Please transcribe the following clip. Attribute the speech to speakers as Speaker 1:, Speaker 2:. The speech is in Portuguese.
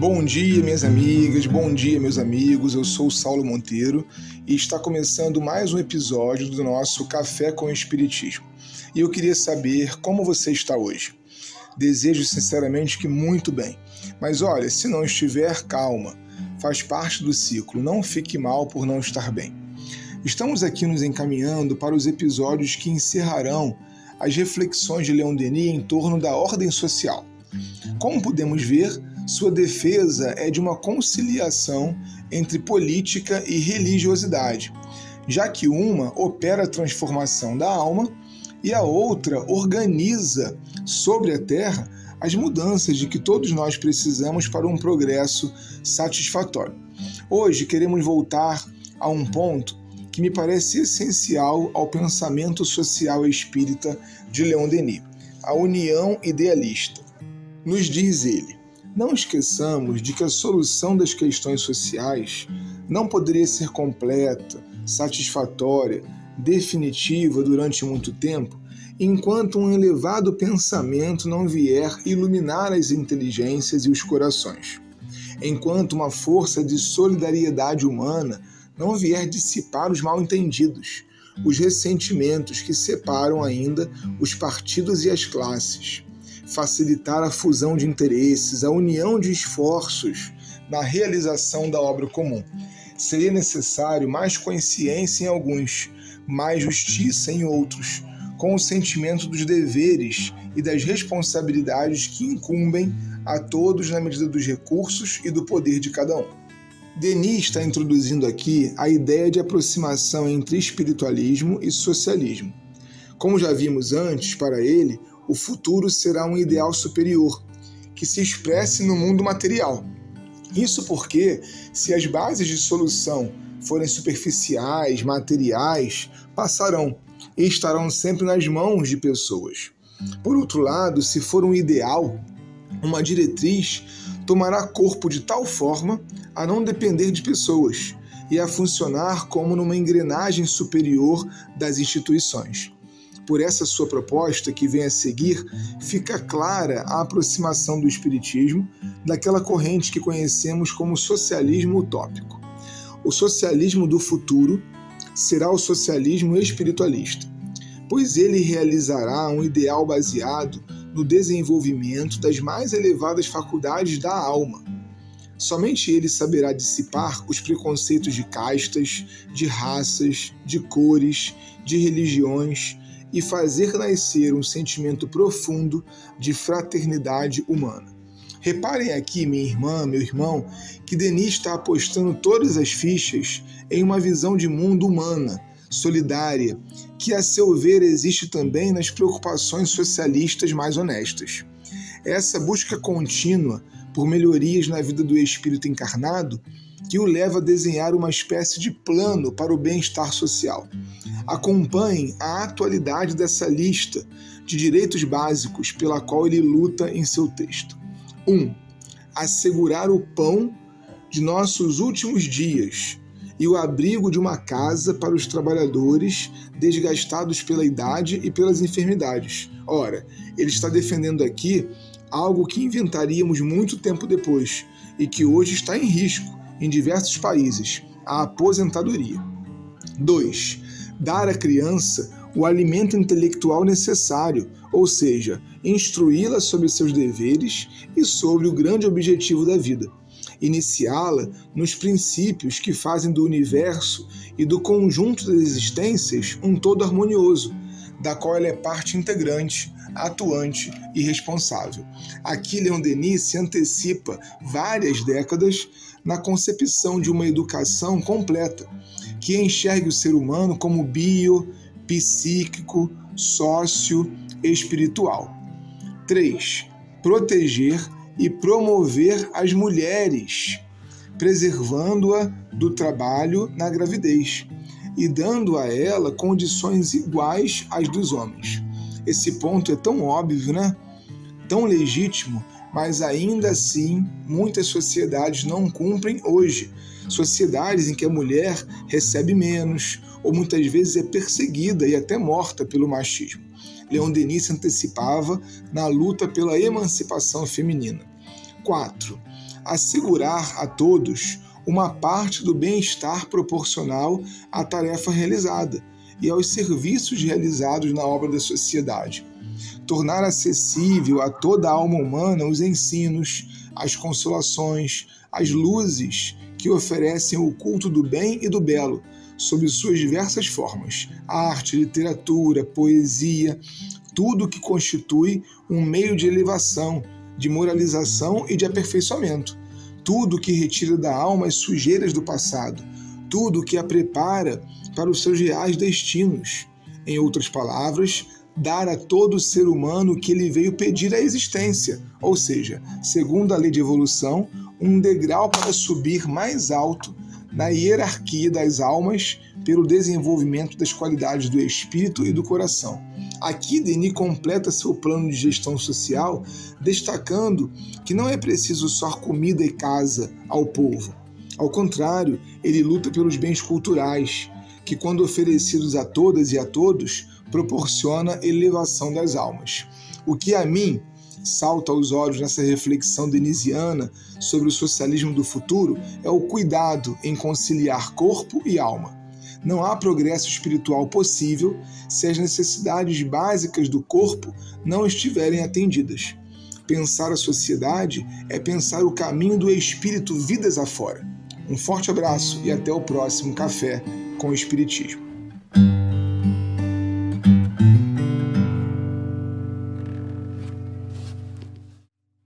Speaker 1: Bom dia, minhas amigas, bom dia, meus amigos. Eu sou o Saulo Monteiro e está começando mais um episódio do nosso Café com Espiritismo. E eu queria saber como você está hoje. Desejo sinceramente que muito bem. Mas olha, se não estiver, calma. Faz parte do ciclo. Não fique mal por não estar bem. Estamos aqui nos encaminhando para os episódios que encerrarão as reflexões de Leon Denis em torno da ordem social. Como podemos ver, sua defesa é de uma conciliação entre política e religiosidade, já que uma opera a transformação da alma e a outra organiza sobre a terra as mudanças de que todos nós precisamos para um progresso satisfatório. Hoje queremos voltar a um ponto que me parece essencial ao pensamento social espírita de Leon Denis, a união idealista. Nos diz ele: não esqueçamos de que a solução das questões sociais não poderia ser completa, satisfatória, definitiva durante muito tempo, enquanto um elevado pensamento não vier iluminar as inteligências e os corações. Enquanto uma força de solidariedade humana não vier dissipar os mal-entendidos, os ressentimentos que separam ainda os partidos e as classes facilitar a fusão de interesses, a união de esforços na realização da obra comum. Seria necessário mais consciência em alguns, mais justiça em outros, com o sentimento dos deveres e das responsabilidades que incumbem a todos na medida dos recursos e do poder de cada um. Denis está introduzindo aqui a ideia de aproximação entre espiritualismo e socialismo. Como já vimos antes, para ele, o futuro será um ideal superior, que se expresse no mundo material. Isso porque, se as bases de solução forem superficiais, materiais, passarão e estarão sempre nas mãos de pessoas. Por outro lado, se for um ideal, uma diretriz tomará corpo de tal forma a não depender de pessoas e a funcionar como numa engrenagem superior das instituições por essa sua proposta que vem a seguir, fica clara a aproximação do Espiritismo daquela corrente que conhecemos como socialismo utópico. O socialismo do futuro será o socialismo espiritualista, pois ele realizará um ideal baseado no desenvolvimento das mais elevadas faculdades da alma. Somente ele saberá dissipar os preconceitos de castas, de raças, de cores, de religiões, e fazer nascer um sentimento profundo de fraternidade humana. Reparem aqui, minha irmã, meu irmão, que Denis está apostando todas as fichas em uma visão de mundo humana, solidária, que a seu ver existe também nas preocupações socialistas mais honestas. Essa busca contínua por melhorias na vida do espírito encarnado que o leva a desenhar uma espécie de plano para o bem-estar social. Acompanhe a atualidade dessa lista de direitos básicos pela qual ele luta em seu texto. 1. Um, assegurar o pão de nossos últimos dias e o abrigo de uma casa para os trabalhadores desgastados pela idade e pelas enfermidades. Ora, ele está defendendo aqui algo que inventaríamos muito tempo depois e que hoje está em risco em diversos países: a aposentadoria. 2 dar à criança o alimento intelectual necessário, ou seja, instruí-la sobre seus deveres e sobre o grande objetivo da vida. Iniciá-la nos princípios que fazem do universo e do conjunto das existências um todo harmonioso, da qual ela é parte integrante, atuante e responsável. Aqui, Leon Denis se antecipa várias décadas na concepção de uma educação completa que enxergue o ser humano como bio, psíquico, sócio, espiritual. 3. Proteger e promover as mulheres, preservando-a do trabalho na gravidez e dando a ela condições iguais às dos homens. Esse ponto é tão óbvio, né? Tão legítimo, mas ainda assim muitas sociedades não cumprem hoje, sociedades em que a mulher recebe menos ou muitas vezes é perseguida e até morta pelo machismo. Leon Denis antecipava na luta pela emancipação feminina. 4. assegurar a todos uma parte do bem-estar proporcional à tarefa realizada e aos serviços realizados na obra da sociedade. Tornar acessível a toda a alma humana os ensinos, as consolações, as luzes que oferecem o culto do bem e do belo, sob suas diversas formas: arte, literatura, poesia, tudo que constitui um meio de elevação, de moralização e de aperfeiçoamento, tudo que retira da alma as sujeiras do passado, tudo que a prepara para os seus reais destinos. Em outras palavras, dar a todo ser humano o que ele veio pedir à existência, ou seja, segundo a lei de evolução, um degrau para subir mais alto na hierarquia das almas pelo desenvolvimento das qualidades do espírito e do coração. Aqui, Denis completa seu plano de gestão social, destacando que não é preciso só comida e casa ao povo. Ao contrário, ele luta pelos bens culturais, que, quando oferecidos a todas e a todos, proporciona elevação das almas. O que a mim salta aos olhos nessa reflexão denisiana sobre o socialismo do futuro é o cuidado em conciliar corpo e alma. Não há progresso espiritual possível se as necessidades básicas do corpo não estiverem atendidas. Pensar a sociedade é pensar o caminho do espírito vidas afora. Um forte abraço e até o próximo Café com o Espiritismo.